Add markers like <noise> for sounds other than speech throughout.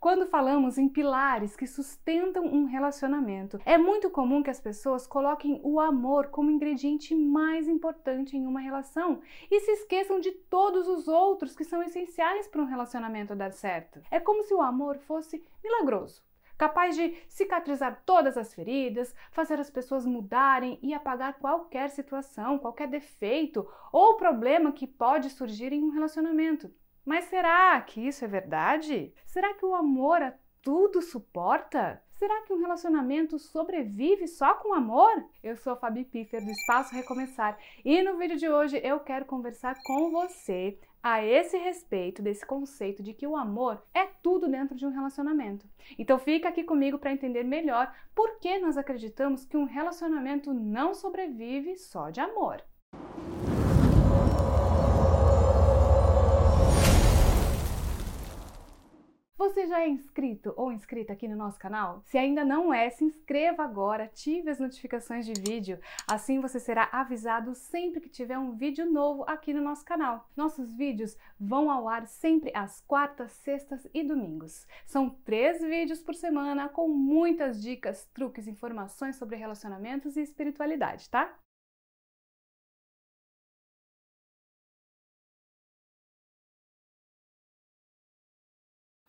Quando falamos em pilares que sustentam um relacionamento, é muito comum que as pessoas coloquem o amor como ingrediente mais importante em uma relação e se esqueçam de todos os outros que são essenciais para um relacionamento dar certo. É como se o amor fosse milagroso capaz de cicatrizar todas as feridas, fazer as pessoas mudarem e apagar qualquer situação, qualquer defeito ou problema que pode surgir em um relacionamento. Mas será que isso é verdade? Será que o amor a tudo suporta? Será que um relacionamento sobrevive só com amor? Eu sou a Fabi Piffer do Espaço Recomeçar e no vídeo de hoje eu quero conversar com você a esse respeito desse conceito de que o amor é tudo dentro de um relacionamento. Então fica aqui comigo para entender melhor por que nós acreditamos que um relacionamento não sobrevive só de amor. Você já é inscrito ou inscrita aqui no nosso canal? Se ainda não é, se inscreva agora, ative as notificações de vídeo, assim você será avisado sempre que tiver um vídeo novo aqui no nosso canal. Nossos vídeos vão ao ar sempre às quartas, sextas e domingos. São três vídeos por semana com muitas dicas, truques, informações sobre relacionamentos e espiritualidade, tá?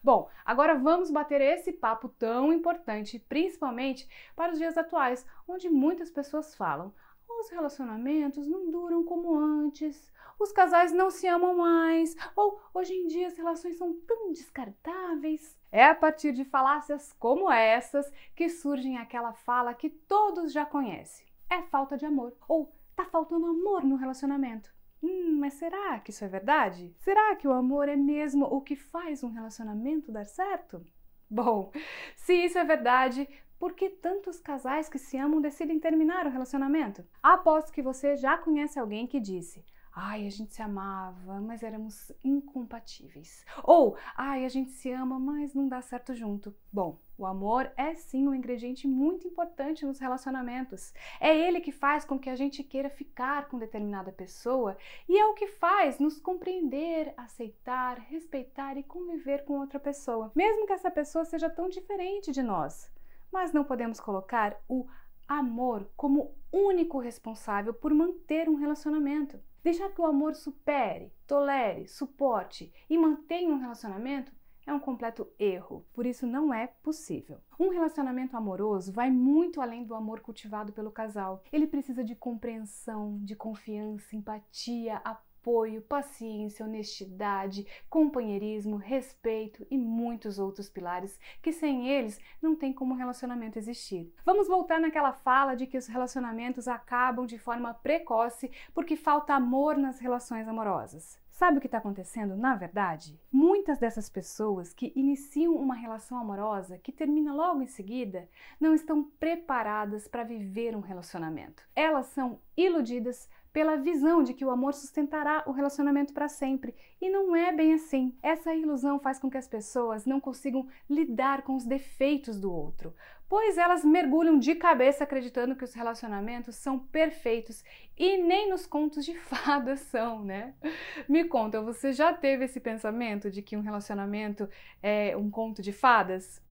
Bom, agora vamos bater esse papo tão importante, principalmente para os dias atuais, onde muitas pessoas falam: os relacionamentos não duram como antes, os casais não se amam mais, ou hoje em dia as relações são tão descartáveis. É a partir de falácias como essas que surgem aquela fala que todos já conhecem: é falta de amor, ou tá faltando amor no relacionamento. Hum, mas será que isso é verdade? Será que o amor é mesmo o que faz um relacionamento dar certo? Bom, <laughs> se isso é verdade, por que tantos casais que se amam decidem terminar o relacionamento? Aposto que você já conhece alguém que disse: Ai, a gente se amava, mas éramos incompatíveis. Ou, ai, a gente se ama, mas não dá certo junto. Bom, o amor é sim um ingrediente muito importante nos relacionamentos. É ele que faz com que a gente queira ficar com determinada pessoa e é o que faz nos compreender, aceitar, respeitar e conviver com outra pessoa, mesmo que essa pessoa seja tão diferente de nós. Mas não podemos colocar o amor como único responsável por manter um relacionamento. Deixar que o amor supere, tolere, suporte e mantenha um relacionamento é um completo erro, por isso não é possível. Um relacionamento amoroso vai muito além do amor cultivado pelo casal. Ele precisa de compreensão, de confiança, empatia, apoio apoio, paciência, honestidade, companheirismo, respeito e muitos outros pilares que sem eles não tem como relacionamento existir. Vamos voltar naquela fala de que os relacionamentos acabam de forma precoce porque falta amor nas relações amorosas. Sabe o que está acontecendo na verdade? Muitas dessas pessoas que iniciam uma relação amorosa que termina logo em seguida não estão preparadas para viver um relacionamento. Elas são iludidas pela visão de que o amor sustentará o relacionamento para sempre. E não é bem assim. Essa ilusão faz com que as pessoas não consigam lidar com os defeitos do outro, pois elas mergulham de cabeça acreditando que os relacionamentos são perfeitos e nem nos contos de <laughs> fadas são, né? Me conta, você já teve esse pensamento de que um relacionamento é um conto de fadas?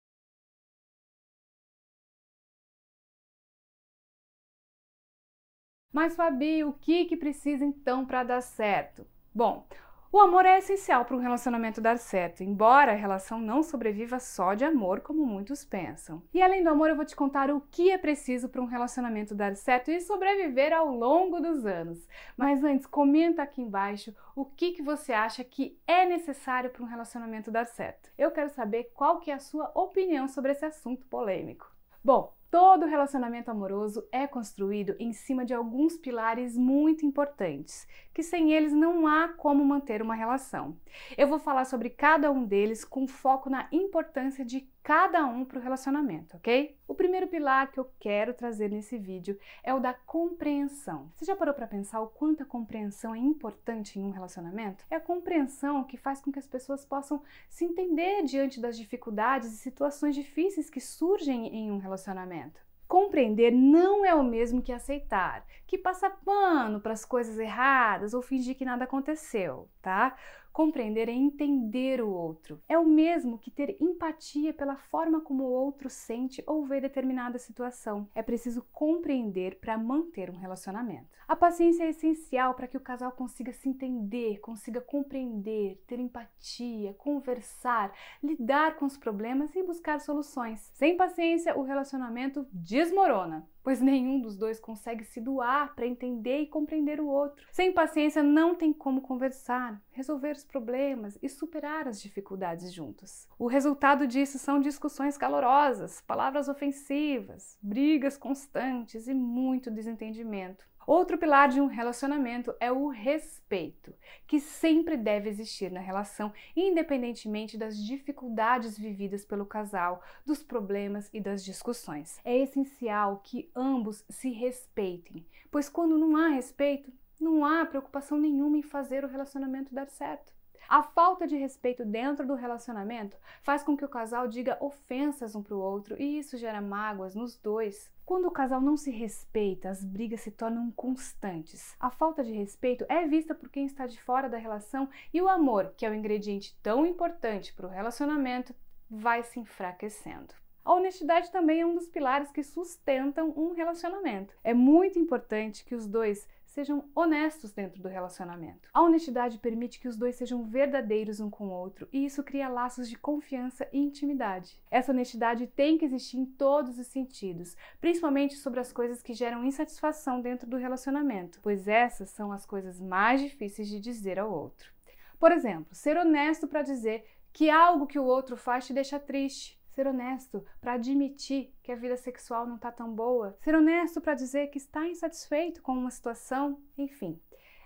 Mas Fabi, o que que precisa então para dar certo? Bom, o amor é essencial para um relacionamento dar certo, embora a relação não sobreviva só de amor, como muitos pensam. E além do amor, eu vou te contar o que é preciso para um relacionamento dar certo e sobreviver ao longo dos anos. Mas antes, comenta aqui embaixo o que, que você acha que é necessário para um relacionamento dar certo. Eu quero saber qual que é a sua opinião sobre esse assunto polêmico. Bom, Todo relacionamento amoroso é construído em cima de alguns pilares muito importantes, que sem eles não há como manter uma relação. Eu vou falar sobre cada um deles com foco na importância de cada um para o relacionamento, ok? O primeiro pilar que eu quero trazer nesse vídeo é o da compreensão. Você já parou para pensar o quanto a compreensão é importante em um relacionamento? É a compreensão que faz com que as pessoas possam se entender diante das dificuldades e situações difíceis que surgem em um relacionamento. Compreender não é o mesmo que aceitar, que passa pano para as coisas erradas ou fingir que nada aconteceu, tá? Compreender é entender o outro. É o mesmo que ter empatia pela forma como o outro sente ou vê determinada situação. É preciso compreender para manter um relacionamento. A paciência é essencial para que o casal consiga se entender, consiga compreender, ter empatia, conversar, lidar com os problemas e buscar soluções. Sem paciência, o relacionamento desmorona pois nenhum dos dois consegue se doar para entender e compreender o outro. Sem paciência, não tem como conversar, resolver os problemas e superar as dificuldades juntos. O resultado disso são discussões calorosas, palavras ofensivas, brigas constantes e muito desentendimento. Outro pilar de um relacionamento é o respeito, que sempre deve existir na relação, independentemente das dificuldades vividas pelo casal, dos problemas e das discussões. É essencial que ambos se respeitem, pois quando não há respeito, não há preocupação nenhuma em fazer o relacionamento dar certo. A falta de respeito dentro do relacionamento faz com que o casal diga ofensas um para o outro e isso gera mágoas nos dois. Quando o casal não se respeita, as brigas se tornam constantes. A falta de respeito é vista por quem está de fora da relação e o amor, que é o ingrediente tão importante para o relacionamento, vai se enfraquecendo. A honestidade também é um dos pilares que sustentam um relacionamento. É muito importante que os dois sejam honestos dentro do relacionamento. A honestidade permite que os dois sejam verdadeiros um com o outro e isso cria laços de confiança e intimidade. Essa honestidade tem que existir em todos os sentidos, principalmente sobre as coisas que geram insatisfação dentro do relacionamento, pois essas são as coisas mais difíceis de dizer ao outro. Por exemplo, ser honesto para dizer que algo que o outro faz te deixa triste ser honesto para admitir que a vida sexual não está tão boa, ser honesto para dizer que está insatisfeito com uma situação, enfim.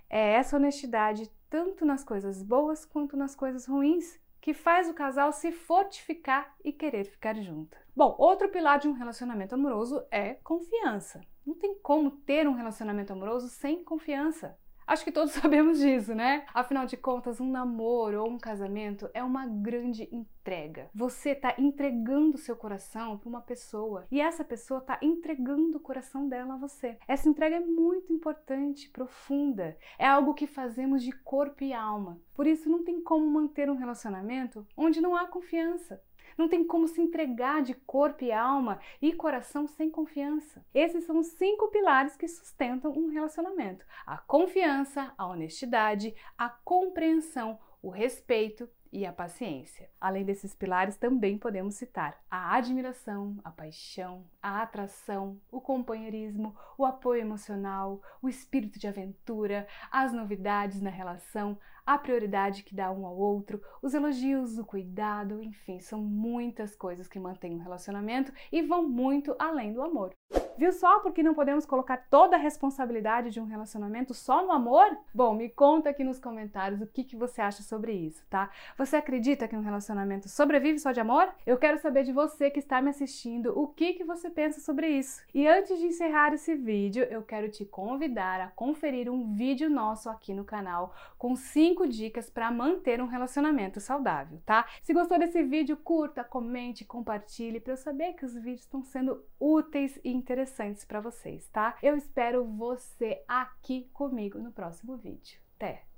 É essa honestidade, tanto nas coisas boas quanto nas coisas ruins, que faz o casal se fortificar e querer ficar junto. Bom, outro pilar de um relacionamento amoroso é confiança. Não tem como ter um relacionamento amoroso sem confiança. Acho que todos <laughs> sabemos disso, né? Afinal de contas, um namoro ou um casamento é uma grande entrega. Você está entregando seu coração para uma pessoa e essa pessoa está entregando o coração dela a você. Essa entrega é muito importante, profunda. É algo que fazemos de corpo e alma. Por isso, não tem como manter um relacionamento onde não há confiança. Não tem como se entregar de corpo e alma e coração sem confiança. Esses são os cinco pilares que sustentam um relacionamento: a confiança, a honestidade, a compreensão, o respeito e a paciência. Além desses pilares, também podemos citar a admiração, a paixão, a atração, o companheirismo, o apoio emocional, o espírito de aventura, as novidades na relação, a prioridade que dá um ao outro, os elogios, o cuidado, enfim, são muitas coisas que mantêm um relacionamento e vão muito além do amor. Viu só porque não podemos colocar toda a responsabilidade de um relacionamento só no amor? Bom, me conta aqui nos comentários o que, que você acha sobre isso, tá? Você acredita que um relacionamento sobrevive só de amor? Eu quero saber de você que está me assistindo o que, que você pensa sobre isso. E antes de encerrar esse vídeo, eu quero te convidar a conferir um vídeo nosso aqui no canal com 5 dicas para manter um relacionamento saudável, tá? Se gostou desse vídeo, curta, comente, compartilhe para eu saber que os vídeos estão sendo úteis e interessantes interessantes para vocês, tá? Eu espero você aqui comigo no próximo vídeo. Até!